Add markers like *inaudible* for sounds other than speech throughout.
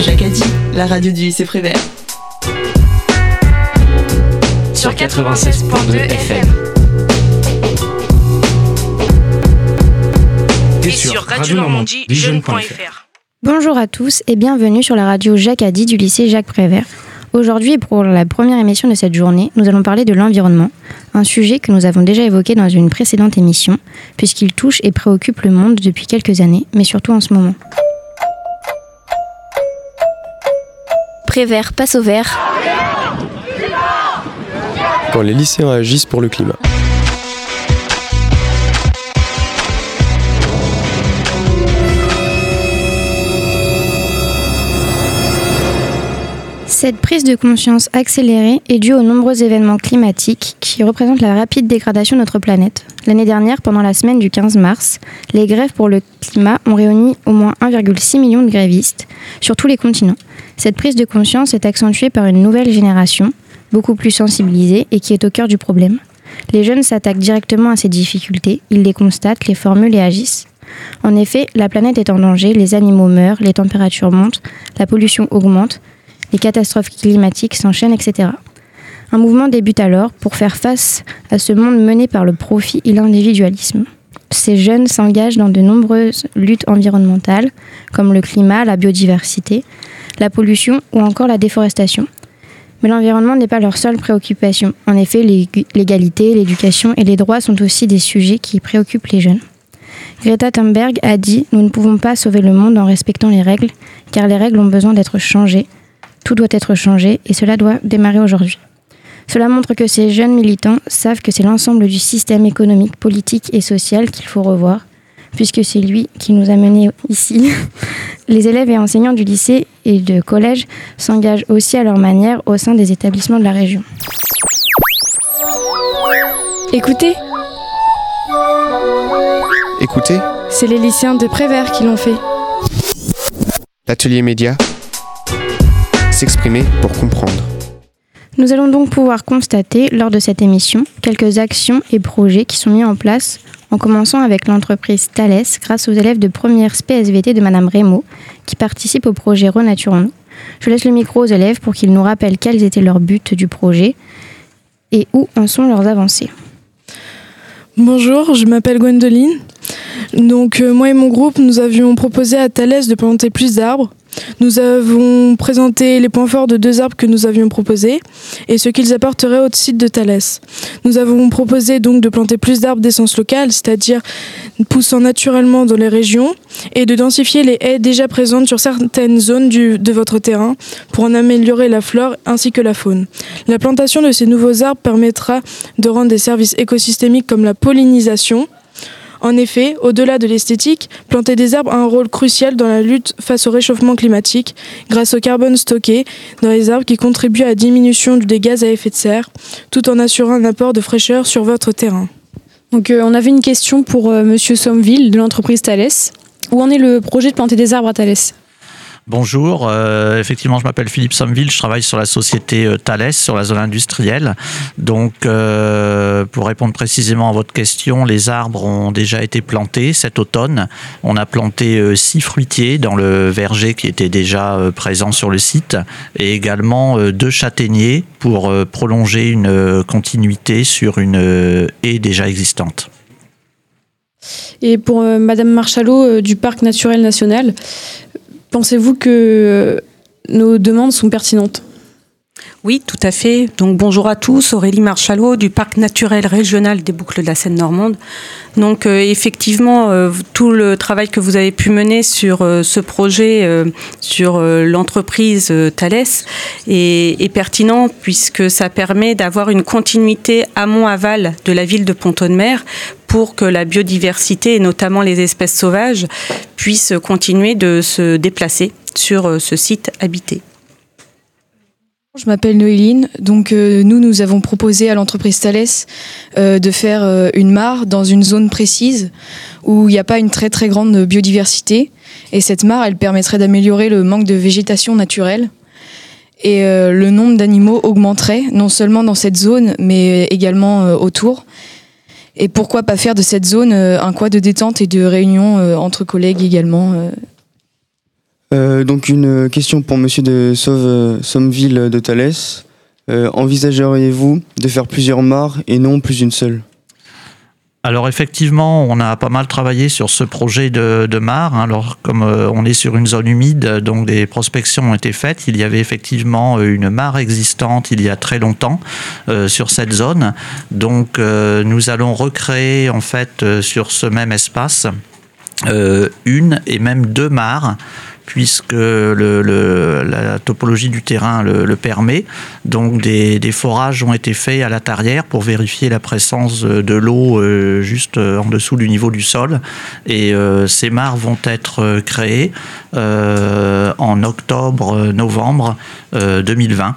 Jacadi, la radio du lycée Prévert. Sur 96.2 FM. Et sur Radio Normandie, jeune.fr. Bonjour à tous et bienvenue sur la radio Jacadi du lycée Jacques Prévert. Aujourd'hui, pour la première émission de cette journée, nous allons parler de l'environnement, un sujet que nous avons déjà évoqué dans une précédente émission, puisqu'il touche et préoccupe le monde depuis quelques années, mais surtout en ce moment. Prévert passe au vert. Quand les lycéens agissent pour le climat. Cette prise de conscience accélérée est due aux nombreux événements climatiques qui représentent la rapide dégradation de notre planète. L'année dernière, pendant la semaine du 15 mars, les grèves pour le climat ont réuni au moins 1,6 million de grévistes sur tous les continents. Cette prise de conscience est accentuée par une nouvelle génération, beaucoup plus sensibilisée et qui est au cœur du problème. Les jeunes s'attaquent directement à ces difficultés, ils les constatent, les formulent et agissent. En effet, la planète est en danger, les animaux meurent, les températures montent, la pollution augmente, les catastrophes climatiques s'enchaînent, etc. Un mouvement débute alors pour faire face à ce monde mené par le profit et l'individualisme. Ces jeunes s'engagent dans de nombreuses luttes environnementales, comme le climat, la biodiversité, la pollution ou encore la déforestation. Mais l'environnement n'est pas leur seule préoccupation. En effet, l'égalité, l'éducation et les droits sont aussi des sujets qui préoccupent les jeunes. Greta Thunberg a dit Nous ne pouvons pas sauver le monde en respectant les règles, car les règles ont besoin d'être changées. Tout doit être changé et cela doit démarrer aujourd'hui. Cela montre que ces jeunes militants savent que c'est l'ensemble du système économique, politique et social qu'il faut revoir, puisque c'est lui qui nous a menés ici. *laughs* Les élèves et enseignants du lycée et de collège s'engagent aussi à leur manière au sein des établissements de la région. Écoutez Écoutez, C'est les lycéens de Prévert qui l'ont fait. l'atelier média. S'exprimer pour comprendre. Nous allons donc pouvoir constater lors de cette émission quelques actions et projets qui sont mis en place, en commençant avec l'entreprise Thales grâce aux élèves de première SPSVT de Madame Rémo qui participent au projet Renaturons-nous. Je laisse le micro aux élèves pour qu'ils nous rappellent quels étaient leurs buts du projet et où en sont leurs avancées. Bonjour, je m'appelle Gwendoline. Donc euh, moi et mon groupe, nous avions proposé à Thalès de planter plus d'arbres. Nous avons présenté les points forts de deux arbres que nous avions proposés et ce qu'ils apporteraient au site de Thalès. Nous avons proposé donc de planter plus d'arbres d'essence locale, c'est-à-dire poussant naturellement dans les régions, et de densifier les haies déjà présentes sur certaines zones de votre terrain pour en améliorer la flore ainsi que la faune. La plantation de ces nouveaux arbres permettra de rendre des services écosystémiques comme la pollinisation, en effet, au-delà de l'esthétique, planter des arbres a un rôle crucial dans la lutte face au réchauffement climatique grâce au carbone stocké dans les arbres qui contribuent à la diminution des gaz à effet de serre, tout en assurant un apport de fraîcheur sur votre terrain. Donc euh, on avait une question pour euh, Monsieur de l'entreprise Thales. Où en est le projet de planter des arbres à Thales? Bonjour, euh, effectivement je m'appelle Philippe Sommeville, je travaille sur la société euh, Thales, sur la zone industrielle. Donc euh, pour répondre précisément à votre question, les arbres ont déjà été plantés cet automne. On a planté six fruitiers dans le verger qui était déjà présent sur le site et également deux châtaigniers pour prolonger une continuité sur une haie déjà existante. Et pour Madame Marchalot du Parc naturel national, pensez-vous que nos demandes sont pertinentes? Oui, tout à fait. Donc bonjour à tous, Aurélie Marchalot du Parc naturel régional des Boucles de la Seine normande. Donc euh, effectivement, euh, tout le travail que vous avez pu mener sur euh, ce projet, sur l'entreprise Thales, est, pertinent puisque ça permet d'avoir une continuité amont-aval de la ville de Pont-de-Mer pour que la biodiversité et notamment les espèces sauvages puissent continuer de se déplacer sur ce site habité. Je m'appelle Noéline. Donc euh, nous, nous avons proposé à l'entreprise Thales euh, de faire euh, une mare dans une zone précise où il n'y a pas une très très grande biodiversité. Et cette mare, elle permettrait d'améliorer le manque de végétation naturelle. Et le nombre d'animaux augmenterait, non seulement dans cette zone, mais également autour. Et pourquoi pas faire de cette zone un coin de détente et de réunion entre collègues également euh. donc une question pour Monsieur de Sauve, Sommeville de Thalès. envisageriez-vous de faire plusieurs mares et non plus une seule? Alors effectivement, on a pas mal travaillé sur ce projet de, mare. Hein. Alors comme euh, on est sur une zone humide, donc des prospections ont été faites. Il y avait effectivement euh, une mare existante il y a très longtemps euh, sur cette zone. Donc nous allons recréer en fait sur ce même espace une et même deux mares puisque la topologie du terrain le, permet. Donc des, forages ont été faits à la tarière pour vérifier la présence de l'eau euh, juste en dessous du niveau du sol. Et euh, ces mares vont être créées euh, en octobre-novembre 2020.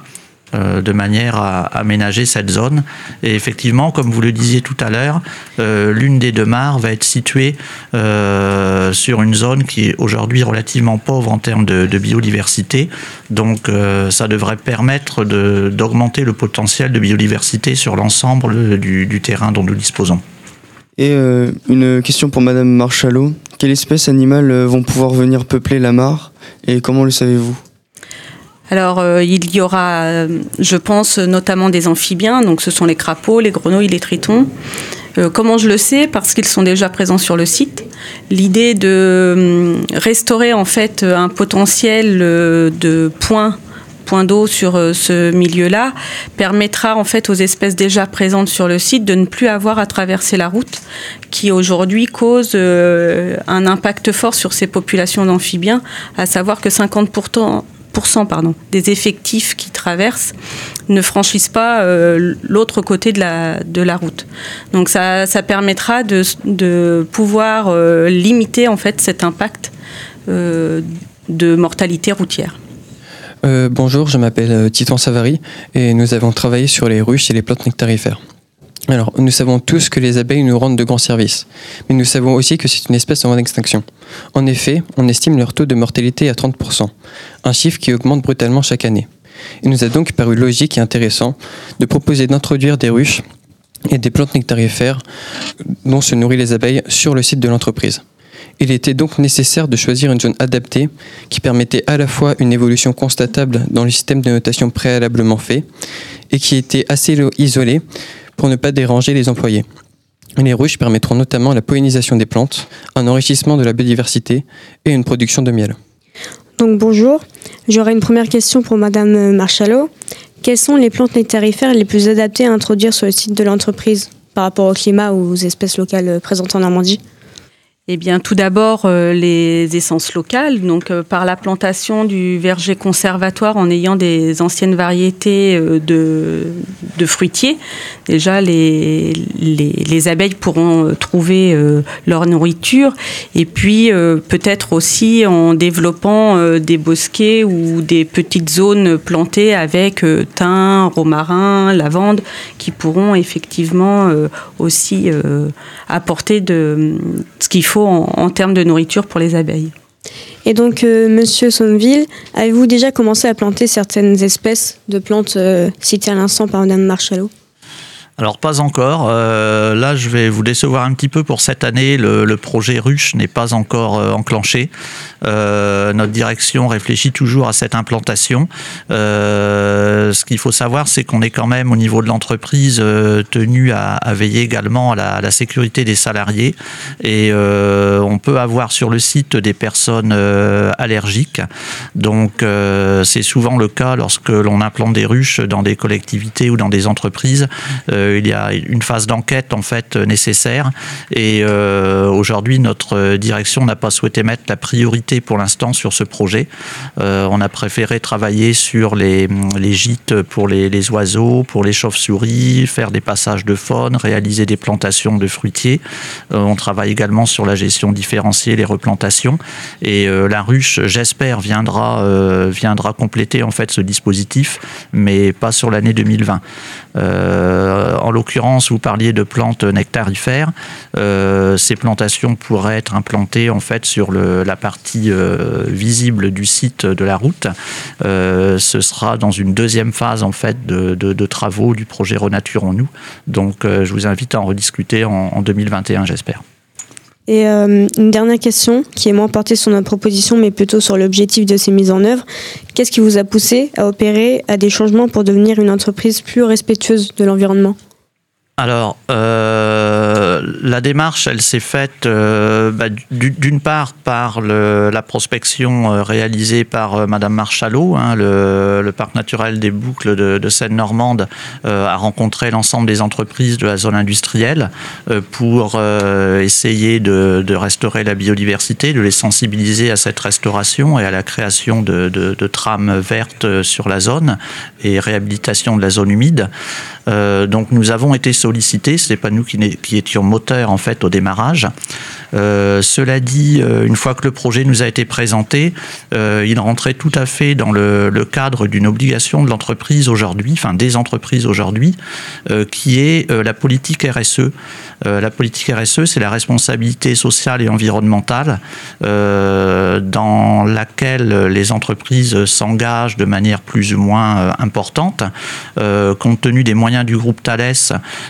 Euh, de manière à aménager cette zone. Et effectivement, comme vous le disiez tout à l'heure, euh, l'une des deux mares va être située euh, sur une zone qui est aujourd'hui relativement pauvre en termes de, biodiversité. Donc ça devrait permettre d'augmenter le potentiel de biodiversité sur l'ensemble du, terrain dont nous disposons. Et une question pour Madame Marchalot. Quelles espèces animales vont pouvoir venir peupler la mare? Et comment le savez-vous? Alors, euh, il y aura, euh, je pense, notamment des amphibiens, donc ce sont les crapauds, les grenouilles, les tritons. Euh, comment je le sais? Parce qu'ils sont déjà présents sur le site. L'idée de restaurer en fait un potentiel de points points d'eau sur ce milieu-là permettra en fait aux espèces déjà présentes sur le site de ne plus avoir à traverser la route qui aujourd'hui cause un impact fort sur ces populations d'amphibiens, à savoir que 50% des effectifs qui traversent ne franchissent pas euh, l'autre côté de la, route. Donc ça, permettra de, de pouvoir euh, limiter en fait cet impact euh, de mortalité routière. bonjour, je m'appelle Titan Savary et nous avons travaillé sur les ruches et les plantes nectarifères. Alors, nous savons tous que les abeilles nous rendent de grands services, mais nous savons aussi que c'est une espèce en voie d'extinction. En effet, on estime leur taux de mortalité à 30%, un chiffre qui augmente brutalement chaque année. Il nous a donc paru logique et intéressant de proposer d'introduire des ruches et des plantes nectarifères dont se nourrissent les abeilles sur le site de l'entreprise. Il était donc nécessaire de choisir une zone adaptée qui permettait à la fois une évolution constatable dans le système de notation préalablement fait et qui était assez isolée pour ne pas déranger les employés. Les ruches permettront notamment la pollinisation des plantes, un enrichissement de la biodiversité et une production de miel. Donc bonjour, j'aurais une première question pour Madame Marchalot. Quelles sont les plantes nectarifères les plus adaptées à introduire sur le site de l'entreprise par rapport au climat ou aux espèces locales présentes en Normandie? Eh bien, tout d'abord, euh, les essences locales, donc euh, par la plantation du verger conservatoire en ayant des anciennes variétés euh, de, fruitiers. Déjà, les, les, abeilles pourront trouver leur nourriture. Et puis, peut-être aussi en développant des bosquets ou des petites zones plantées avec thym, romarin, lavande, qui pourront effectivement aussi apporter de, ce qu'il faut en, termes de nourriture pour les abeilles. Et donc, euh, Monsieur Sommeville, avez-vous déjà commencé à planter certaines espèces de plantes euh, citées à l'instant par Madame Marchalot? Alors pas encore. Euh, là, je vais vous décevoir un petit peu pour cette année. Le, projet ruche n'est pas encore euh, enclenché. Euh, notre direction réfléchit toujours à cette implantation. ce qu'il faut savoir, c'est qu'on est quand même au niveau de l'entreprise tenu à, veiller également à la, sécurité des salariés. Et on peut avoir sur le site des personnes allergiques. Donc c'est souvent le cas lorsque l'on implante des ruches dans des collectivités ou dans des entreprises il y a une phase d'enquête en fait nécessaire. Et euh, aujourd'hui, notre direction n'a pas souhaité mettre la priorité pour l'instant sur ce projet. Euh, on a préféré travailler sur les, gîtes pour les, oiseaux, pour les chauves-souris, faire des passages de faune, réaliser des plantations de fruitiers. Euh, on travaille également sur la gestion différenciée, les replantations. Et la ruche, j'espère, viendra, viendra compléter en fait ce dispositif, mais pas sur l'année 2020 en l'occurrence, vous parliez de plantes nectarifères. Euh, ces plantations pourraient être implantées en fait sur la partie euh, visible du site de la route. Euh, ce sera dans une deuxième phase en fait de, travaux du projet Renaturons-nous. Donc, je vous invite à en rediscuter en, 2021, j'espère. Et euh, une dernière question, qui est moins portée sur notre proposition, mais plutôt sur l'objectif de ces mises en œuvre. Qu'est-ce qui vous a poussé à opérer à des changements pour devenir une entreprise plus respectueuse de l'environnement? Alors, euh, la démarche, elle s'est faite euh, bah, d'une part par la prospection euh, réalisée par Madame Marchalot, hein, le, parc naturel des boucles de, de Seine-Normande a rencontré l'ensemble des entreprises de la zone industrielle pour essayer de, restaurer la biodiversité, de les sensibiliser à cette restauration et à la création de, de, trames vertes sur la zone et réhabilitation de la zone humide. donc, nous avons été sollicité. Ce n'est pas nous qui, étions moteurs en fait au démarrage. Euh, cela dit, euh, une fois que le projet nous a été présenté, euh, il rentrait tout à fait dans le, cadre d'une obligation de l'entreprise aujourd'hui, enfin des entreprises aujourd'hui, qui est la politique RSE. La politique RSE, c'est la responsabilité sociale et environnementale dans laquelle les entreprises s'engagent de manière plus ou moins importante. compte tenu des moyens du groupe Thales,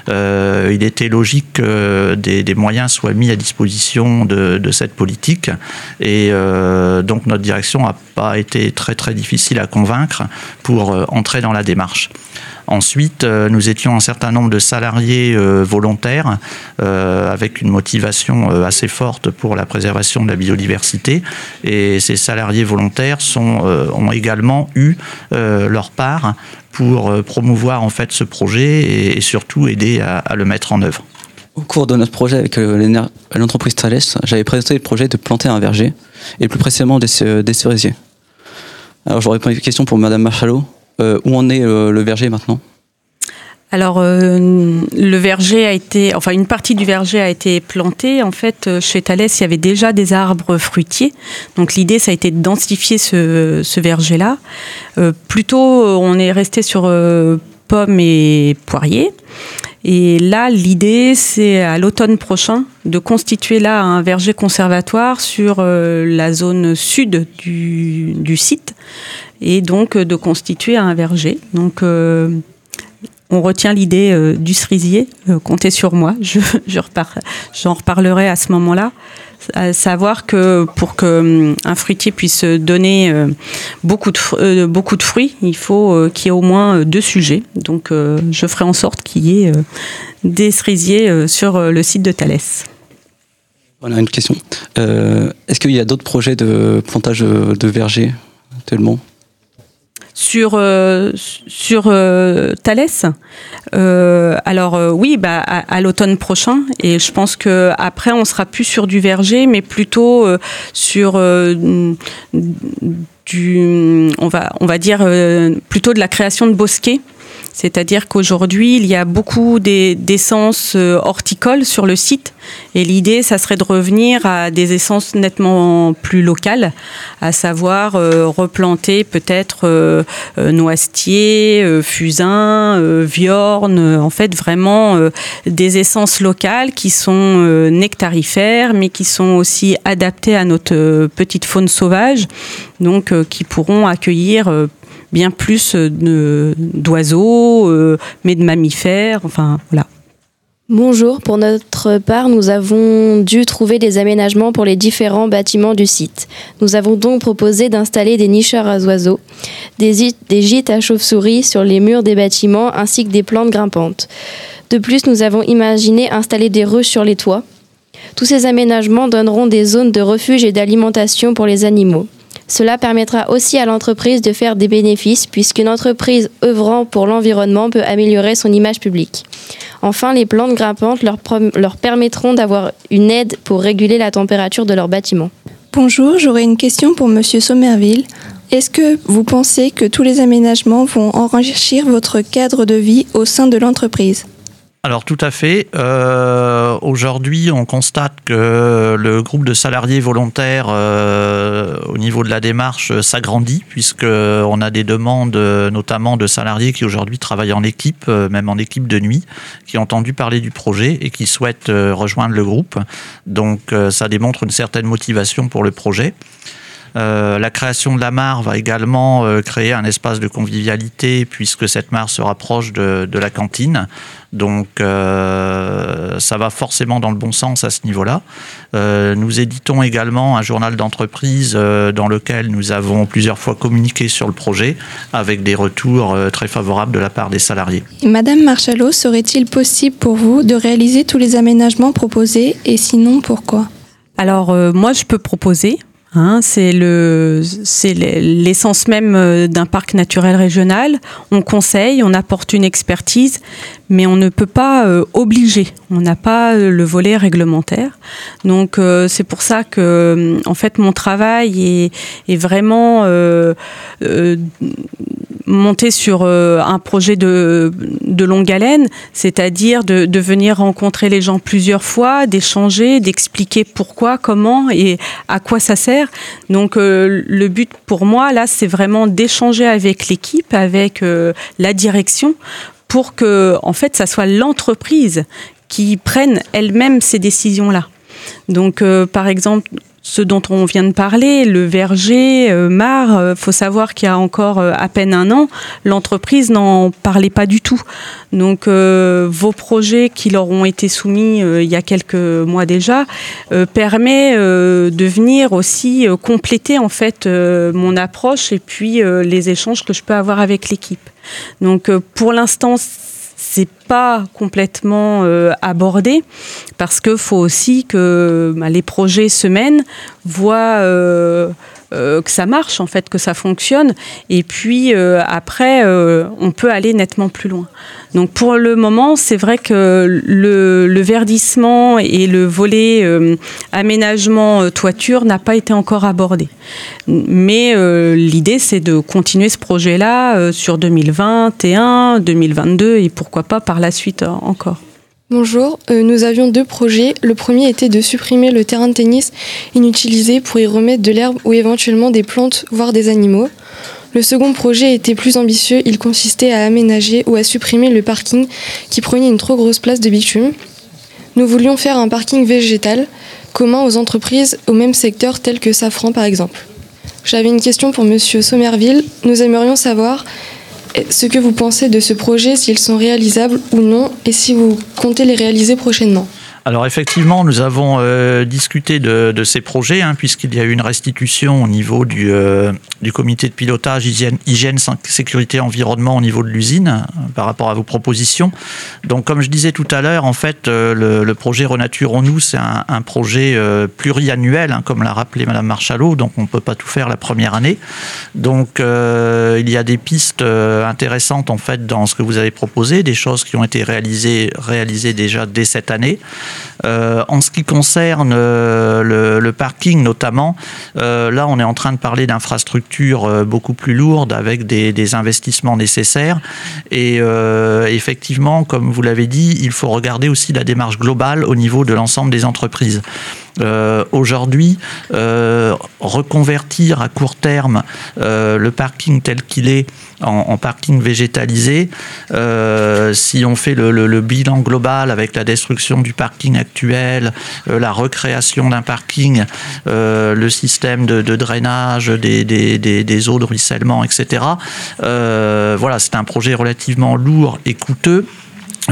euh, il était logique que des, moyens soient mis à disposition de, cette politique. Et euh, donc notre direction n'a pas été très difficile à convaincre pour euh, entrer dans la démarche. Ensuite, euh, nous étions un certain nombre de salariés euh, volontaires euh, avec une motivation assez forte pour la préservation de la biodiversité. Et ces salariés volontaires ont également eu leur part pour promouvoir en fait ce projet et, surtout aider à, à, le mettre en œuvre. Au cours de notre projet avec l'entreprise Thales, j'avais présenté le projet de planter un verger et plus précisément des, des cerisiers. Alors j'aurais une question pour Madame Marchalot. Euh, où en est euh, le verger maintenant? Alors euh, le verger a été, enfin une partie du verger a été plantée. En fait, chez Thales, il y avait déjà des arbres fruitiers. Donc l'idée, ça a été de densifier ce, verger-là. Plutôt, on est resté sur pommes et poiriers. Et là, l'idée, c'est à l'automne prochain de constituer là un verger conservatoire sur euh, la zone sud du, du, site et donc de constituer un verger. Donc, euh, on retient l'idée euh, du cerisier. comptez sur moi, j'en reparlerai à ce moment-là savoir que pour que un fruitier puisse donner beaucoup de beaucoup de fruits, il faut qu'il y ait au moins deux sujets. Donc je ferai en sorte qu'il y ait des cerisiers sur le site de Thalès. A une question. Euh, Est-ce qu'il y a d'autres projets de plantage de vergers tellement sur euh, sur euh, Thalès. Euh, alors euh, oui, bah, à, l'automne prochain, et je pense que après on sera plus sur du verger, mais plutôt sur du, on va on va dire plutôt de la création de bosquets. C'est-à-dire qu'aujourd'hui, il y a beaucoup d'essences horticoles sur le site. Et l'idée, ça serait de revenir à des essences nettement plus locales, à savoir euh, replanter peut-être euh, noisetier, euh, fusain, euh, viorne, en fait vraiment euh, des essences locales qui sont euh, nectarifères, mais qui sont aussi adaptées à notre petite faune sauvage, donc qui pourront accueillir bien plus d'oiseaux, euh, mais de mammifères, enfin voilà. Bonjour, pour notre part, nous avons dû trouver des aménagements pour les différents bâtiments du site. Nous avons donc proposé d'installer des nicheurs à oiseaux, des, des gîtes à chauves-souris sur les murs des bâtiments ainsi que des plantes grimpantes. De plus, nous avons imaginé installer des ruches sur les toits. Tous ces aménagements donneront des zones de refuge et d'alimentation pour les animaux. Cela permettra aussi à l'entreprise de faire des bénéfices puisqu'une entreprise œuvrant pour l'environnement peut améliorer son image publique. Enfin, les plantes grimpantes leur, permettront d'avoir une aide pour réguler la température de leur bâtiment. Bonjour, j'aurais une question pour Monsieur Sommerville. Est-ce que vous pensez que tous les aménagements vont enrichir votre cadre de vie au sein de l'entreprise? Alors tout à fait. Euh, Aujourd'hui, on constate que le groupe de salariés volontaires euh, au niveau de la démarche s'agrandit puisqu'on a des demandes notamment de salariés qui aujourd'hui travaillent en équipe, même en équipe de nuit, qui ont entendu parler du projet et qui souhaitent rejoindre le groupe. Donc ça démontre une certaine motivation pour le projet. La création de la mare va également créer un espace de convivialité puisque cette mare se rapproche de, de la cantine. Donc euh, ça va forcément dans le bon sens à ce niveau-là. Euh, nous éditons également un journal d'entreprise euh, dans lequel nous avons plusieurs fois communiqué sur le projet avec des retours très favorables de la part des salariés. Madame Marchalot, serait-il possible pour vous de réaliser tous les aménagements proposés et sinon pourquoi? Alors moi je peux proposer Hein, c'est le, c'est l'essence même euh, d'un parc naturel régional. On conseille, on apporte une expertise, mais on ne peut pas euh, obliger. On n'a pas euh, le volet réglementaire. Donc c'est pour ça que, en fait, mon travail est, est vraiment monter sur euh, un projet de, longue haleine, c'est-à-dire de, de, venir rencontrer les gens plusieurs fois, d'échanger, d'expliquer pourquoi, comment et à quoi ça sert. Donc euh, le but pour moi, là, c'est vraiment d'échanger avec l'équipe, avec euh, la direction, pour que, en fait, ça soit l'entreprise qui prenne elle-même ces décisions-là. Donc, par exemple, ce dont on vient de parler, le verger, euh, Mar, euh, faut savoir qu'il y a encore euh, à peine un an, l'entreprise n'en parlait pas du tout. Donc vos projets qui leur ont été soumis il y a quelques mois déjà permet de venir aussi compléter en fait mon approche et puis les échanges que je peux avoir avec l'équipe. Donc pour l'instant c'est pas complètement euh, abordé parce que faut aussi que bah, les projets se mènent, voient euh, que ça marche en fait, que ça fonctionne, et puis après on peut aller nettement plus loin. Donc pour le moment, c'est vrai que le, verdissement et le volet aménagement toiture n'a pas été encore abordé. Mais l'idée c'est de continuer ce projet-là sur 2021, 2022 et pourquoi pas par la suite euh, encore. Bonjour, euh, nous avions deux projets. Le premier était de supprimer le terrain de tennis inutilisé pour y remettre de l'herbe ou éventuellement des plantes, voire des animaux. Le second projet était plus ambitieux, il consistait à aménager ou à supprimer le parking qui prenait une trop grosse place de bitume. Nous voulions faire un parking végétal commun aux entreprises au même secteur tel que Safran par exemple. J'avais une question pour Monsieur Somerville. Nous aimerions savoir ce que vous pensez de ce projet, s'ils sont réalisables ou non, et si vous comptez les réaliser prochainement. Alors effectivement, nous avons euh, discuté de, ces projets, hein, puisqu'il y a eu une restitution au niveau du, euh, comité de pilotage hygiène, sécurité, environnement au niveau de l'usine, euh, par rapport à vos propositions. Donc comme je disais tout à l'heure, en fait, le, le, projet Renaturons-nous, c'est un, un, projet pluriannuel, hein, comme l'a rappelé Madame Marchalot, donc on ne peut pas tout faire la première année. Donc il y a des pistes intéressantes, en fait, dans ce que vous avez proposé, des choses qui ont été réalisées, réalisées déjà dès cette année. Euh, en ce qui concerne euh, le, parking notamment, euh, là on est en train de parler d'infrastructures beaucoup plus lourdes avec des, investissements nécessaires. Et effectivement, comme vous l'avez dit, il faut regarder aussi la démarche globale au niveau de l'ensemble des entreprises. Euh, aujourd'hui, euh, reconvertir à court terme euh, le parking tel qu'il est en, parking végétalisé, si on fait le, bilan global avec la destruction du parking actuel, la recréation d'un parking, le système de, drainage des, des, eaux de ruissellement, etc. voilà, c'est un projet relativement lourd et coûteux.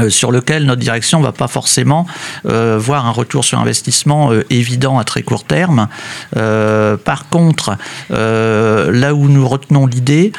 Euh, sur lequel notre direction ne va pas forcément euh, voir un retour sur investissement euh, évident à très court terme. par contre, là où nous retenons l'idée,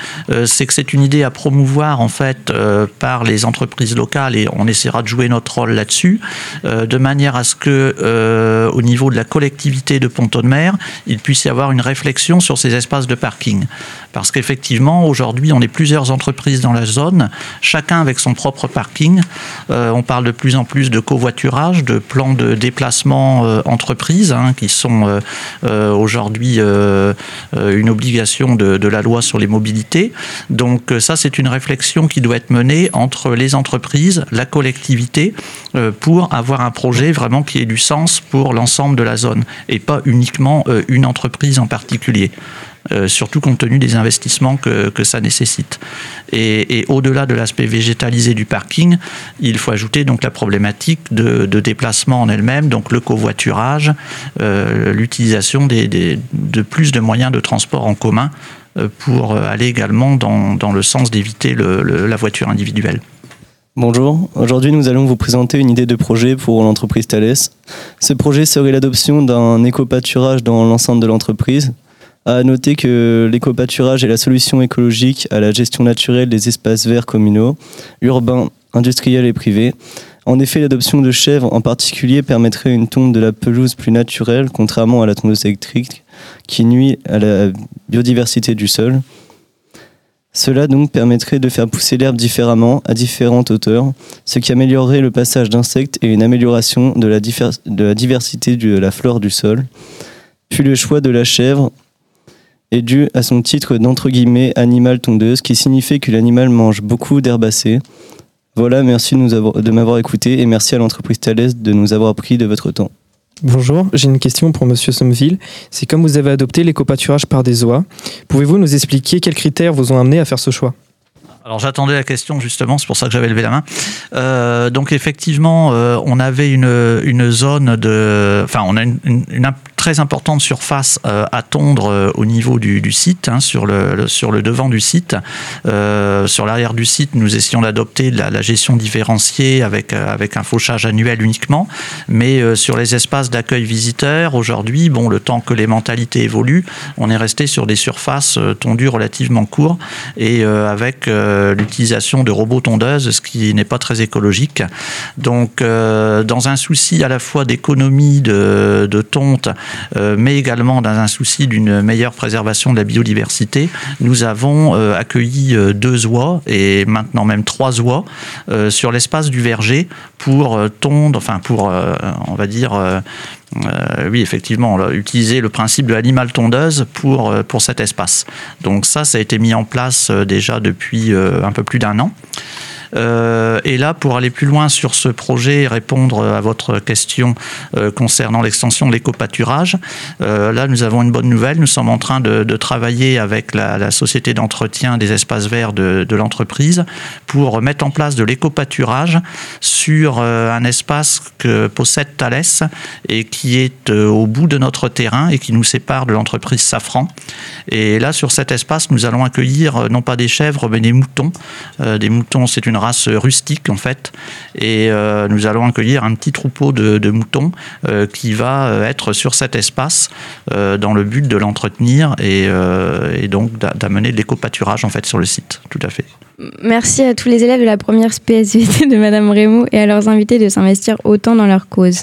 c'est que c'est une idée à promouvoir en fait par les entreprises locales et on essaiera de jouer notre rôle là-dessus, de manière à ce que au niveau de la collectivité de Ponton-de-Mer, il puisse y avoir une réflexion sur ces espaces de parking. Parce qu'effectivement, aujourd'hui, on est plusieurs entreprises dans la zone, chacun avec son propre parking. Euh, on parle de plus en plus de covoiturage, de plans de déplacement euh, entreprise, hein, qui sont euh, aujourd'hui une obligation de, la loi sur les mobilités. Donc ça, c'est une réflexion qui doit être menée entre les entreprises, la collectivité, pour avoir un projet vraiment qui ait du sens pour l'ensemble de la zone et pas uniquement une entreprise en particulier. Surtout compte tenu des investissements que, que ça nécessite. Et, au-delà de l'aspect végétalisé du parking, il faut ajouter donc la problématique de, déplacement en elle-même, donc le covoiturage, l'utilisation des, des, de plus de moyens de transport en commun pour aller également dans, dans le sens d'éviter la voiture individuelle. Bonjour, aujourd'hui nous allons vous présenter une idée de projet pour l'entreprise Thales. Ce projet serait l'adoption d'un éco-pâturage dans l'ensemble de l'entreprise. À noter que l'éco-pâturage est la solution écologique à la gestion naturelle des espaces verts communaux, urbains, industriels et privés. En effet, l'adoption de chèvres en particulier permettrait une tonte de la pelouse plus naturelle, contrairement à la tondeuse électrique qui nuit à la biodiversité du sol. Cela donc permettrait de faire pousser l'herbe différemment, à différentes hauteurs, ce qui améliorerait le passage d'insectes et une amélioration de la, de la diversité de la flore du sol. Puis le choix de la chèvre est dû à son titre d'entre guillemets animal tondeuse, qui signifie que l'animal mange beaucoup d'herbacées. Voilà, merci de m'avoir écouté et merci à l'entreprise Thales de nous avoir pris de votre temps. Bonjour, j'ai une question pour Monsieur Sommeville. C'est comme vous avez adopté l'éco-pâturage par des oies, pouvez-vous nous expliquer quels critères vous ont amené à faire ce choix? Alors j'attendais la question justement, c'est pour ça que j'avais levé la main. Euh, donc effectivement, euh, on avait une, une zone de, enfin on a une, une, une très importante surface euh, à tondre euh, au niveau du, site, hein, sur, le, sur le devant du site. Euh, sur l'arrière du site, nous essayons d'adopter la, la, gestion différenciée avec, avec un fauchage annuel uniquement. Mais sur les espaces d'accueil visiteurs, aujourd'hui, bon, le temps que les mentalités évoluent, on est resté sur des surfaces tondues relativement courtes et avec l'utilisation de robots tondeuses, ce qui n'est pas très écologique. Donc, dans un souci à la fois d'économie de, de tonte mais également dans un souci d'une meilleure préservation de la biodiversité, nous avons euh, accueilli euh, deux oies et maintenant même trois oies sur l'espace du verger pour tondre, enfin pour, on va dire, oui, effectivement, utiliser le principe de l'animal tondeuse pour, pour cet espace. Donc ça, ça a été mis en place déjà depuis un peu plus d'un an. Euh, et là, pour aller plus loin sur ce projet et répondre à votre question euh, concernant l'extension de l'éco-pâturage, euh, là, nous avons une bonne nouvelle. Nous sommes en train de, travailler avec la, société d'entretien des espaces verts de, de l'entreprise pour mettre en place de l'éco-pâturage sur un espace que possède Thales et qui est au bout de notre terrain et qui nous sépare de l'entreprise Safran. Et là, sur cet espace, nous allons accueillir non pas des chèvres, mais des moutons. des moutons, c'est une race rustique en fait. Et euh, nous allons accueillir un petit troupeau de, moutons euh, qui va euh, être sur cet espace dans le but de l'entretenir et, donc d'amener de l'éco-pâturage en fait sur le site. Tout à fait. Merci à tous les élèves de la première spécialité de Madame Rémo et à leurs invités de s'investir autant dans leur cause.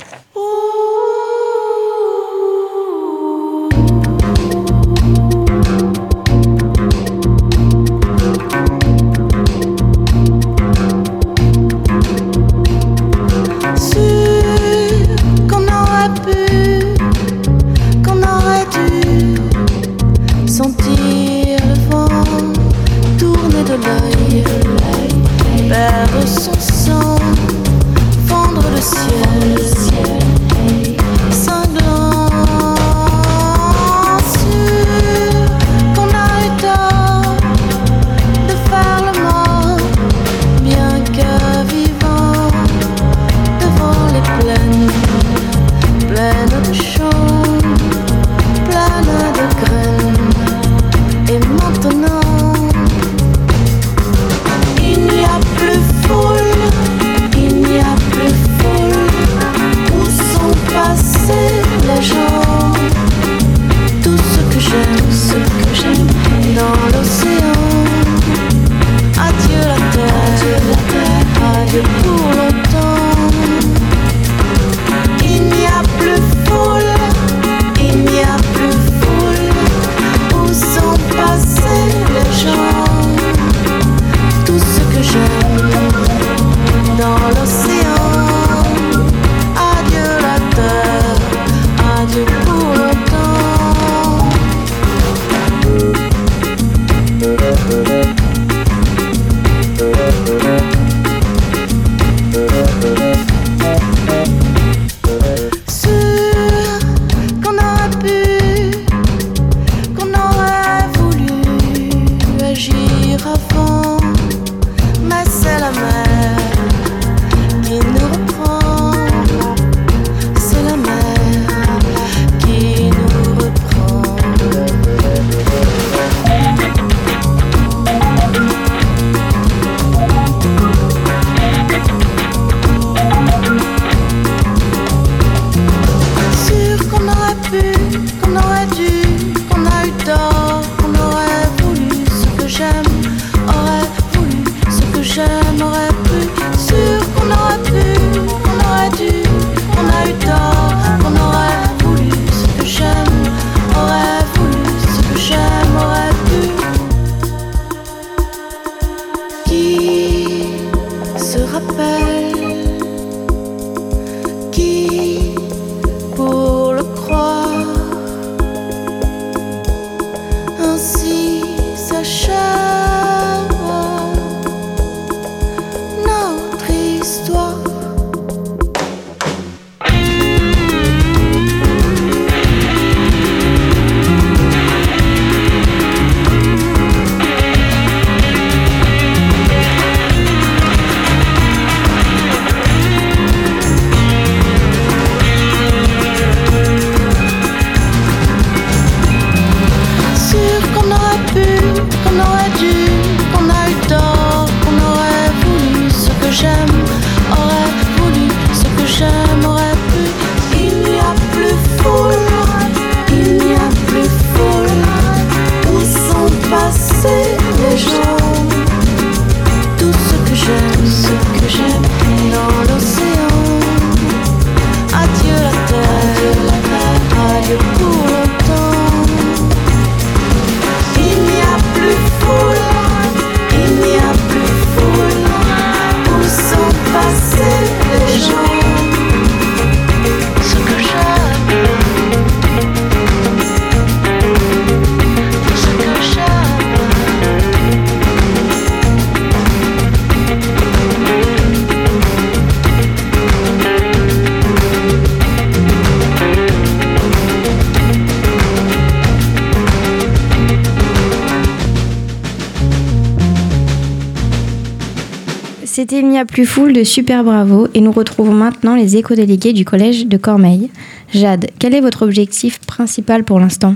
Plus foule de Super Bravo et nous retrouvons maintenant les éco-délégués du collège de Cormeilles. Jade, quel est votre objectif principal pour l'instant?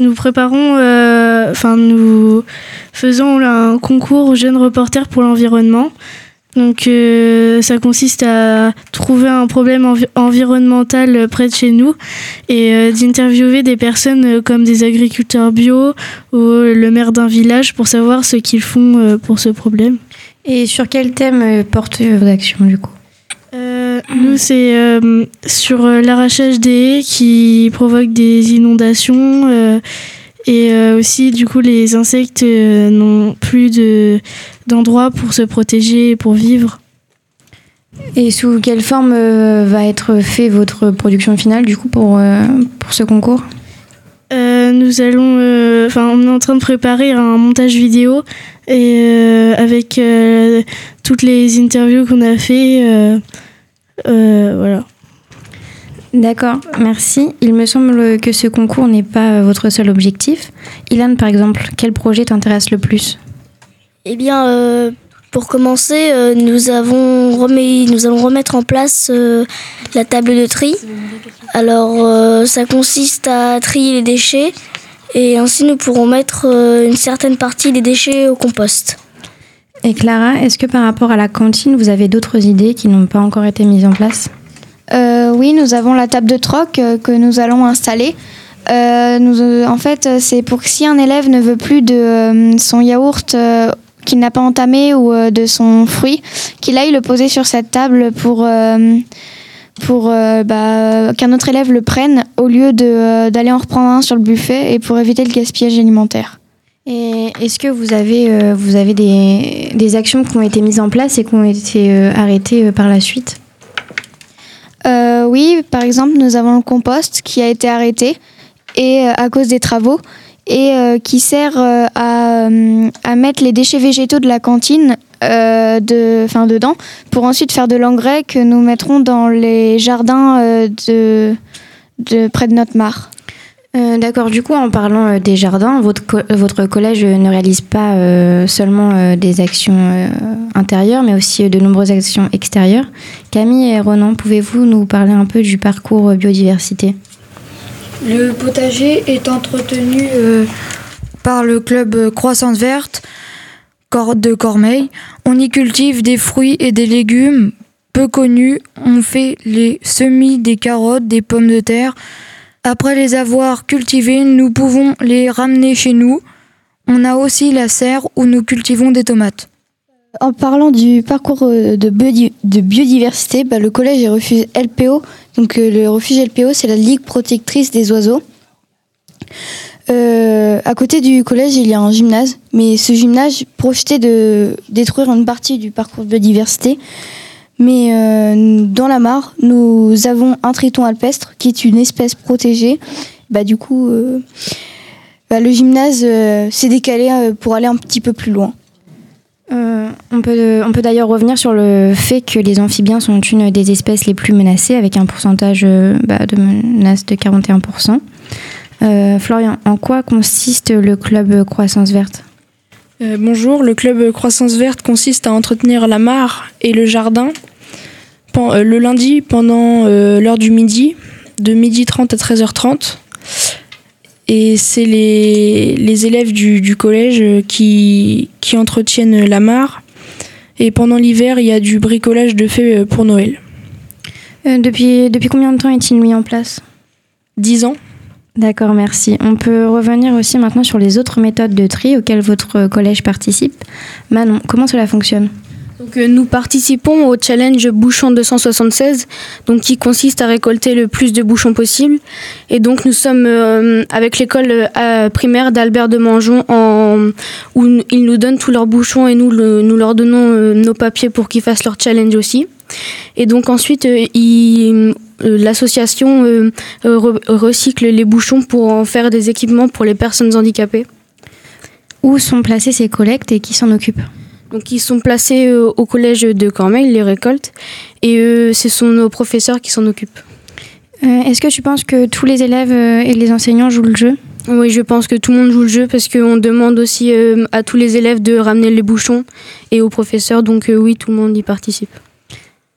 Nous préparons, euh, enfin nous faisons un concours jeunes reporters pour l'environnement. Donc euh, ça consiste à trouver un problème envi- environnemental près de chez nous et euh, d'interviewer des personnes comme des agriculteurs bio ou le maire d'un village pour savoir ce qu'ils font pour ce problème. Et sur quel thème euh, portent vos actions du coup? Euh, nous, c'est euh, sur l'arrachage des haies qui provoque des inondations euh, et aussi, du coup, les insectes n'ont plus de, d'endroit pour se protéger et pour vivre. Et sous quelle forme va être fait votre production finale du coup pour, pour ce concours? Euh, nous allons, euh, enfin, on est en train de préparer un montage vidéo et euh, avec euh, toutes les interviews qu'on a fait, euh, euh, voilà. D'accord, merci. Il me semble que ce concours n'est pas votre seul objectif. Ilan, par exemple, quel projet t'intéresse le plus? Eh bien, euh, pour commencer, euh, nous, avons remis, nous allons remettre en place euh, la table de tri. Alors, euh, ça consiste à trier les déchets et ainsi nous pourrons mettre une certaine partie des déchets au compost. Et Clara, est-ce que par rapport à la cantine, vous avez d'autres idées qui n'ont pas encore été mises en place? Euh, oui, nous avons la table de troc euh, que nous allons installer. Euh, nous, en fait, c'est pour que si un élève ne veut plus de son yaourt qu'il n'a pas entamé ou euh, de son fruit, qu'il aille le poser sur cette table pour, euh, pour euh, bah, qu'un autre élève le prenne au lieu d'aller en reprendre un sur le buffet et pour éviter le gaspillage alimentaire. Et est-ce que vous avez, euh, vous avez des, des actions qui ont été mises en place et qui ont été euh, arrêtées euh, par la suite? Oui, par exemple, nous avons le compost qui a été arrêté et à cause des travaux et euh, qui sert euh, à, euh, à mettre les déchets végétaux de la cantine de, dedans pour ensuite faire de l'engrais que nous mettrons dans les jardins de, près de notre mare. D'accord, du coup, en parlant des jardins, votre, co- votre collège ne réalise pas seulement des actions intérieures, mais aussi de nombreuses actions extérieures. Camille et Ronan, pouvez-vous nous parler un peu du parcours biodiversité? Le potager est entretenu euh, par le club Croissance Verte de Cormeilles. On y cultive des fruits et des légumes peu connus. On fait les semis des carottes, des pommes de terre. Après les avoir cultivés, nous pouvons les ramener chez nous. On a aussi la serre où nous cultivons des tomates. En parlant du parcours euh, de, biodi- de biodiversité, bah, le collège est refuge LPO. Donc euh, le refuge LPO, c'est la Ligue protectrice des oiseaux. Euh, à côté du collège, il y a un gymnase, mais ce gymnase projetait de détruire une partie du parcours de biodiversité. Mais euh, dans la mare, nous avons un triton alpestre qui est une espèce protégée. Bah, du coup, euh, bah, le gymnase s'est décalé pour aller un petit peu plus loin. Euh, on peut, on peut d'ailleurs revenir sur le fait que les amphibiens sont une des espèces les plus menacées, avec un pourcentage euh, bah, de menace de 41%. Euh, Florian, en quoi consiste le club Croissance Verte? Bonjour, le club Croissance Verte consiste à entretenir la mare et le jardin le lundi pendant l'heure du midi, de midi 30 à 13h30. Et c'est les, les élèves du, du collège euh, qui, qui entretiennent la mare. Et pendant l'hiver, il y a du bricolage de fait euh, pour Noël. Euh, depuis, depuis combien de temps est-il mis en place? 10 ans. D'accord, merci. On peut revenir aussi maintenant sur les autres méthodes de tri auxquelles votre collège participe. Manon, comment cela fonctionne? Donc, euh, nous participons au challenge Bouchon 276, donc qui consiste à récolter le plus de bouchons possible. Et donc nous sommes euh, avec l'école euh, primaire d'Albert de Mangeon où ils nous donnent tous leurs bouchons et nous, le- nous leur donnons nos papiers pour qu'ils fassent leur challenge aussi. Et donc ensuite, l'association re- recycle les bouchons pour en faire des équipements pour les personnes handicapées. Où sont placées ces collectes et qui s'en occupe Donc ils sont placés euh, au collège de Cormeil, ils les récoltent, et euh, ce sont nos professeurs qui s'en occupent. Euh, Est-ce que tu penses que tous les élèves euh, et les enseignants jouent le jeu? Oui, je pense que tout le monde joue le jeu parce qu'on demande aussi euh, à tous les élèves de ramener les bouchons et aux professeurs, donc euh, oui, tout le monde y participe.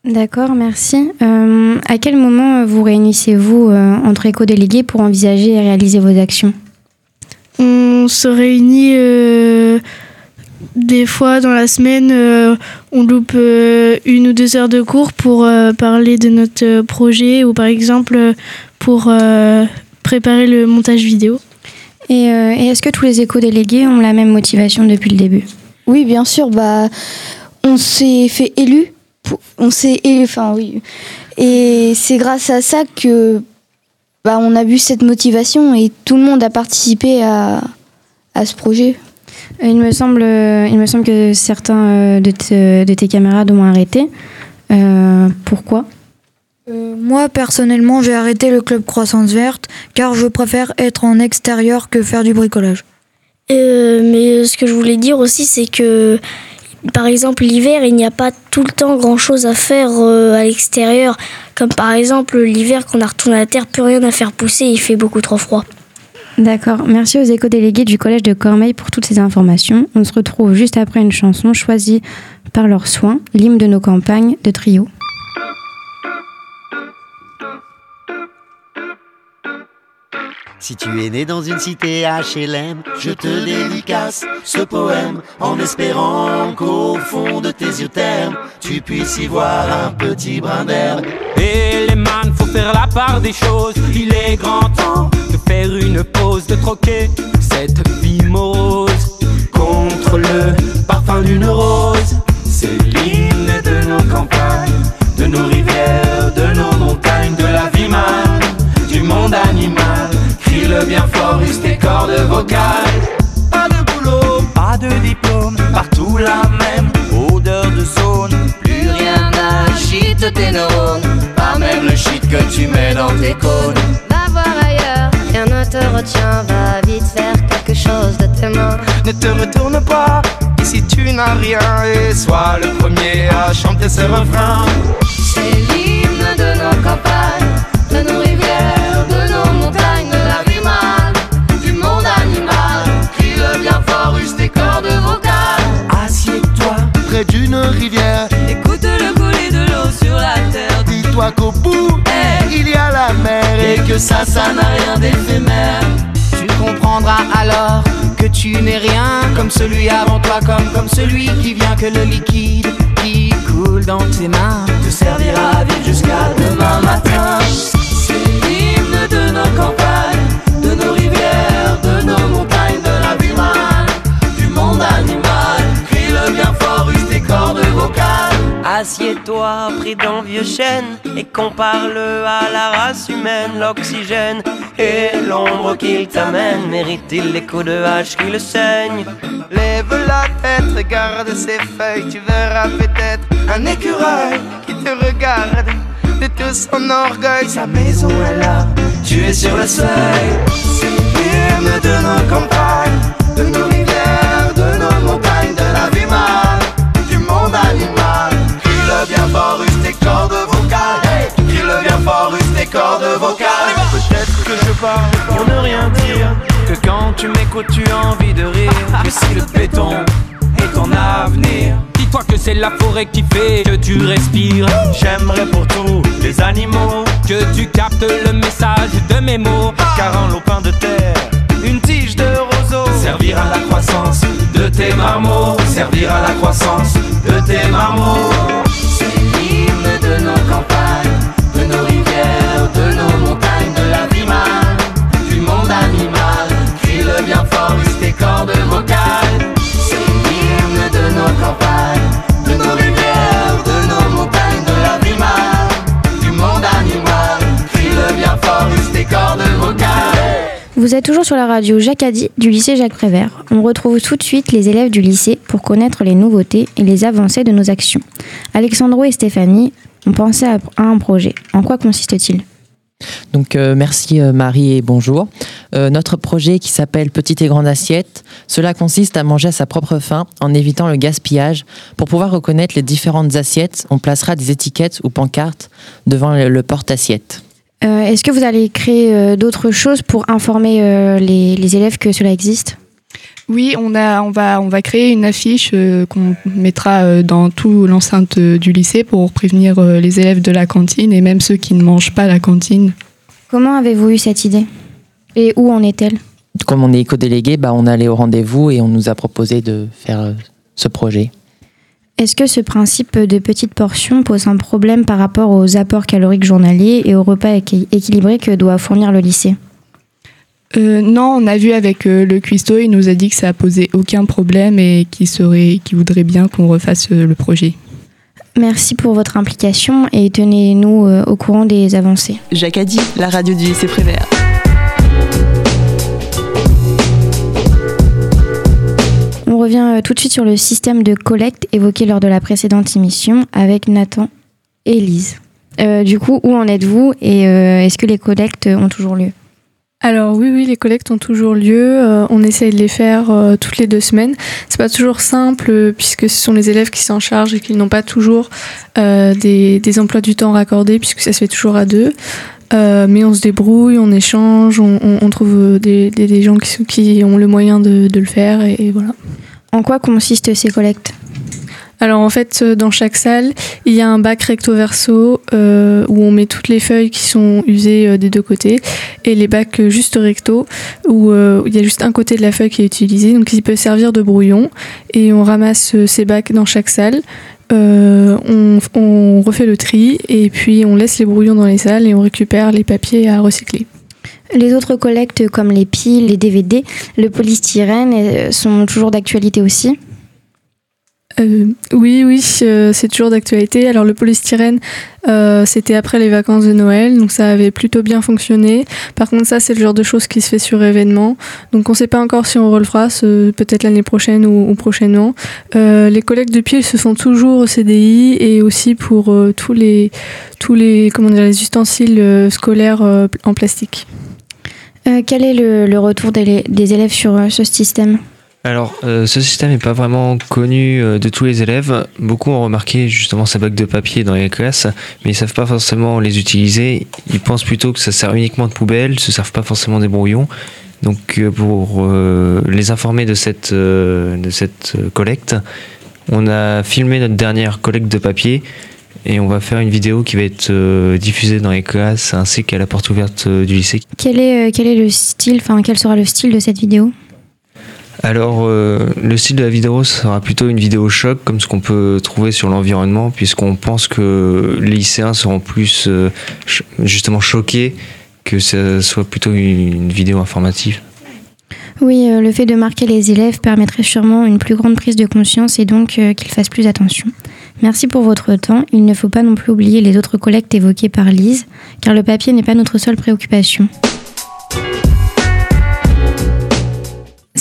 D'accord, merci. Euh, à quel moment vous réunissez-vous euh, entre éco-délégués pour envisager et réaliser vos actions? On se réunit euh, des fois dans la semaine, euh, on loupe euh, une ou deux heures de cours pour euh, parler de notre projet ou par exemple pour euh, préparer le montage vidéo. Et, euh, et est-ce que tous les éco-délégués ont la même motivation depuis le début? Oui, bien sûr. Bah, on s'est fait élu. On s'est élu. Enfin, oui. Et c'est grâce à ça que bah, on a vu cette motivation et tout le monde a participé à, à ce projet. Il me semble, euh, il me semble que certains euh, de, te- de tes camarades ont arrêté. Euh, pourquoi? Euh, moi, personnellement, j'ai arrêté le club Croissance Verte car je préfère être en extérieur que faire du bricolage. Euh, mais ce que je voulais dire aussi, c'est que, par exemple, l'hiver, il n'y a pas tout le temps grand-chose à faire euh, à l'extérieur. Comme par exemple, l'hiver, quand on a retourné à la terre, plus rien à faire pousser, il fait beaucoup trop froid. D'accord. Merci aux éco-délégués du collège de Cormeil pour toutes ces informations. On se retrouve juste après une chanson choisie par leurs soins, l'hymne de nos campagnes de trio. Si tu es né dans une cité HLM, je te dédicace ce poème en espérant qu'au fond de tes yeux termes, tu puisses y voir un petit brin d'herbe. Et les man, faut faire la part des choses. Il est grand temps de faire une pause, de troquer cette vie morose contre le parfum d'une rose. C'est l'hymne de nos campagnes, de nos rivières, de nos montagnes, de la vie man, du monde animal. Crie-le bien fort, use tes cordes vocales. Pas de boulot, pas de diplôme, partout la même odeur de zone. Plus rien n'agite tes neurones, pas même le shit que tu mets dans tes cônes. Ne te retient, va vite faire quelque chose de tes mains. Ne te retourne pas, ici tu n'as rien et sois le premier à chanter ce refrain. C'est l'hymne de nos campagnes, de nos rivières, de nos montagnes, de la vie mal, du monde animal. Crie-le bien fort, use tes cordes vocales. Assieds-toi près d'une rivière, écoute le couler de l'eau sur la terre. Dis-toi qu'au bout, la mer et que ça, ça n'a rien d'éphémère. Tu comprendras alors que tu n'es rien comme celui avant toi, comme comme celui qui vient que le liquide qui coule dans tes mains te servira à vivre jusqu'à demain matin. C'est l'hymne de nos campagnes, Assieds-toi près d'un vieux chêne et compare-le à la race humaine. L'oxygène et l'ombre qu'il t'amène mérite-t-il les coups de hache qui le saignent? Lève la tête, regarde ses feuilles, tu verras peut-être un écureuil qui te regarde. De tout son orgueil, sa maison est là, tu es sur le seuil. C'est l'hymne de nos campagnes, tu as envie de rire. Que si le béton est ton avenir. Dis-toi que c'est la forêt qui fait que tu respires. J'aimerais pour tous les animaux que tu captes le message de mes mots. Car un lopin de terre une tige de roseau. Servir à la croissance de tes marmots, servir à la croissance de tes marmots. C'est l'hymne de nos campagnes, de nos rivières, de nos montagnes, de la vie du monde animal. Crie-le bien fort, use tes Vous êtes toujours sur la radio Jacadi du lycée Jacques Prévert. On retrouve tout de suite les élèves du lycée pour connaître les nouveautés et les avancées de nos actions. Alexandro et Stéphanie ont pensé à un projet. En quoi consiste-t-il? Donc euh, merci euh, Marie et bonjour. Euh, notre projet qui s'appelle Petite et grande assiette, cela consiste à manger à sa propre faim en évitant le gaspillage. Pour pouvoir reconnaître les différentes assiettes, on placera des étiquettes ou pancartes devant le, porte-assiette. Est-ce que vous allez créer d'autres choses pour informer les élèves que cela existe? Oui, on, a, on, va, on va créer une affiche euh, qu'on mettra euh, dans tout l'enceinte euh, du lycée pour prévenir euh, les élèves de la cantine et même ceux qui ne mangent pas la cantine. Comment avez-vous eu cette idée? Et où en est-elle? Comme on est éco-délégué, bah, on est allé au rendez-vous et on nous a proposé de faire euh, ce projet. Est-ce que ce principe de petites portions pose un problème par rapport aux apports caloriques journaliers et aux repas équi- équilibrés que doit fournir le lycée? Euh, non, on a vu avec euh, le cuistot, il nous a dit que ça posait aucun problème et qu'il serait, qu'il voudrait bien qu'on refasse euh, le projet. Merci pour votre implication et tenez-nous euh, au courant des avancées. Jacques a dit, la radio du lycée Prévert. On revient euh, tout de suite sur le système de collecte évoqué lors de la précédente émission avec Nathan et Lise. Euh, du coup, où en êtes-vous et euh, est-ce que les collectes ont toujours lieu? Alors oui, oui, les collectes ont toujours lieu. Euh, on essaye de les faire euh, toutes les deux semaines. C'est pas toujours simple euh, puisque ce sont les élèves qui s'en chargent et qu'ils n'ont pas toujours des, des emplois du temps raccordés puisque ça se fait toujours à deux. Mais on se débrouille, on échange, on, trouve des, des- gens qui, qui ont le moyen de, de le faire et voilà. En quoi consistent ces collectes? Alors en fait, euh, dans chaque salle, il y a un bac recto-verso euh, où on met toutes les feuilles qui sont usées euh, des deux côtés et les bacs juste recto où il y a juste un côté de la feuille qui est utilisé, donc il peut servir de brouillon et on ramasse ces bacs dans chaque salle. On, refait le tri et puis on laisse les brouillons dans les salles et on récupère les papiers à recycler. Les autres collectes comme les piles, les DVD, le polystyrène sont toujours d'actualité aussi? Euh, oui, oui, euh, c'est toujours d'actualité. Alors le polystyrène, euh, c'était après les vacances de Noël, donc ça avait plutôt bien fonctionné. Par contre, ça, c'est le genre de choses qui se fait sur événement. Donc on ne sait pas encore si on refera, peut-être l'année prochaine ou, prochainement. Les collectes de piles se font toujours au CDI et aussi pour tous les tous les comment ustensiles scolaires en plastique. Quel est le, retour des, élèves sur ce système? Alors, euh, ce système n'est pas vraiment connu euh, de tous les élèves. Beaucoup ont remarqué justement ces bacs de papier dans les classes, mais ils savent pas forcément les utiliser. Ils pensent plutôt que ça sert uniquement de poubelle, se servent pas forcément des brouillons. Donc, euh, pour les informer de cette, collecte, on a filmé notre dernière collecte de papier et on va faire une vidéo qui va être diffusée dans les classes ainsi qu'à la porte ouverte du lycée. quel est, quel est le style, quel sera le style de cette vidéo? Alors, euh, le style de la vidéo sera plutôt une vidéo choc, comme ce qu'on peut trouver sur l'environnement, puisqu'on pense que les lycéens seront plus euh, justement choqués que ce soit plutôt une vidéo informative. Oui, euh, le fait de marquer les élèves permettrait sûrement une plus grande prise de conscience et donc qu'ils fassent plus attention. Merci pour votre temps. Il ne faut pas non plus oublier les autres collectes évoquées par Lise, car le papier n'est pas notre seule préoccupation.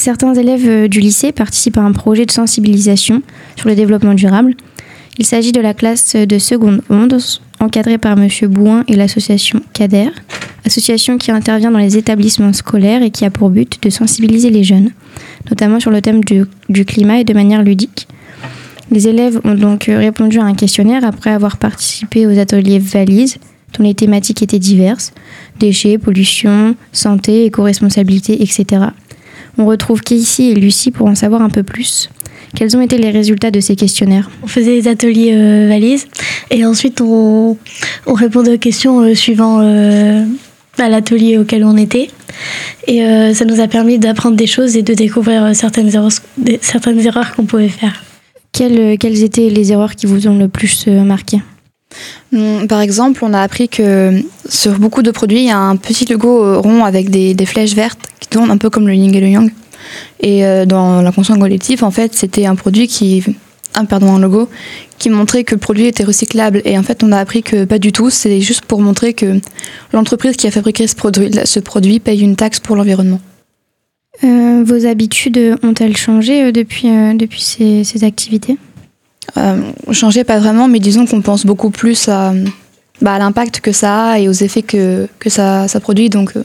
Certains élèves euh, du lycée participent à un projet de sensibilisation sur le développement durable. Il s'agit de la classe de seconde 11, encadrée par M. Bouin et l'association CADER, association qui intervient dans les établissements scolaires et qui a pour but de sensibiliser les jeunes, notamment sur le thème du, climat et de manière ludique. Les élèves ont donc euh, répondu à un questionnaire après avoir participé aux ateliers valises, dont les thématiques étaient diverses déchets, pollution, santé, éco-responsabilité, etc. On retrouve Casey et Lucie pour en savoir un peu plus. Quels ont été les résultats de ces questionnaires On faisait des ateliers euh, valises et ensuite on, on répondait aux questions euh, suivant euh, bah, l'atelier auquel on était. Et ça nous a permis d'apprendre des choses et de découvrir certaines erreurs, des- certaines erreurs qu'on pouvait faire. Quelles, quelles étaient les erreurs qui vous ont le plus marqué Par exemple, on a appris que sur beaucoup de produits, il y a un petit logo euh, rond avec des, des flèches vertes qui tournent un peu comme le yin et le yang. Et euh, dans l'inconscient collectif, en fait, c'était un produit qui, un pardon, un logo qui montrait que le produit était recyclable. Et en fait, on a appris que pas du tout. C'est juste pour montrer que l'entreprise qui a fabriqué ce produit, ce produit paye une taxe pour l'environnement. Euh, Vos habitudes ont-elles changé depuis, depuis ces activités? Euh, changer, pas vraiment, mais disons qu'on pense beaucoup plus à, bah, à l'impact que ça a et aux effets que, que ça, ça produit. Donc, euh,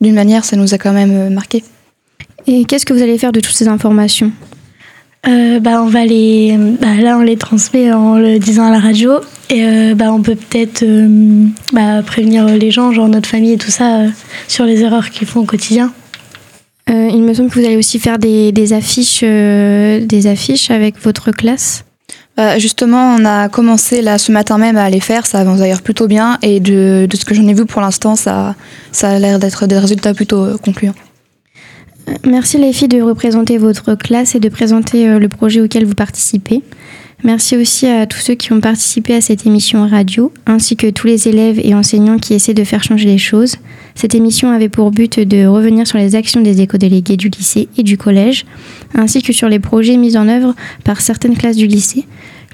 d'une manière, ça nous a quand même euh, marqué. Et qu'est-ce que vous allez faire de toutes ces informations? Euh, bah, on va les, bah, là, on les transmet en le disant à la radio. Et euh, bah, on peut peut-être euh, bah, prévenir les gens, genre notre famille et tout ça, euh, sur les erreurs qu'ils font au quotidien. Euh, Il me semble que vous allez aussi faire des, des affiches, euh, des affiches avec votre classe. Euh, justement, on a commencé là ce matin même à les faire. Ça avance d'ailleurs plutôt bien. Et de, ce que j'en ai vu pour l'instant, ça, a l'air d'être des résultats plutôt euh, concluants. Euh, Merci les filles de représenter votre classe et de présenter le projet auquel vous participez. Merci aussi à tous ceux qui ont participé à cette émission radio, ainsi que tous les élèves et enseignants qui essaient de faire changer les choses. Cette émission avait pour but de revenir sur les actions des éco-délégués du lycée et du collège, ainsi que sur les projets mis en œuvre par certaines classes du lycée.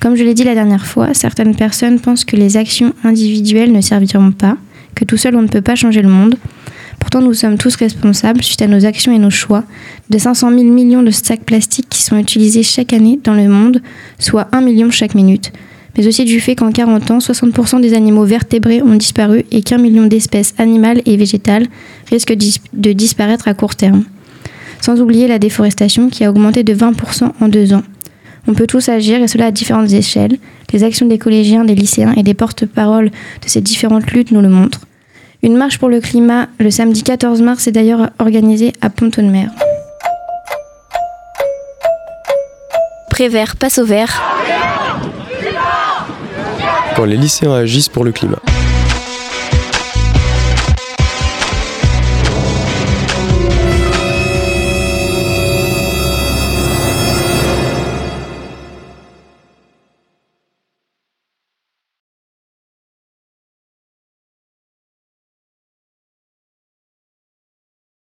Comme je l'ai dit la dernière fois, certaines personnes pensent que les actions individuelles ne serviront pas, que tout seul on ne peut pas changer le monde. Pourtant, nous sommes tous responsables, suite à nos actions et nos choix, de 500 000 millions de sacs plastiques qui sont utilisés chaque année dans le monde, soit 1 million chaque minute. Mais aussi du fait qu'en 40 ans, 60% des animaux vertébrés ont disparu et qu'un million d'espèces animales et végétales risquent de disparaître à court terme. Sans oublier la déforestation qui a augmenté de 20% en deux ans. On peut tous agir et cela à différentes échelles. Les actions des collégiens, des lycéens et des porte-paroles de ces différentes luttes nous le montrent. Une marche pour le climat le samedi 14 mars est d'ailleurs organisée à Pont-de-Mer. Prévert passe au vert. Quand les lycéens agissent pour le climat.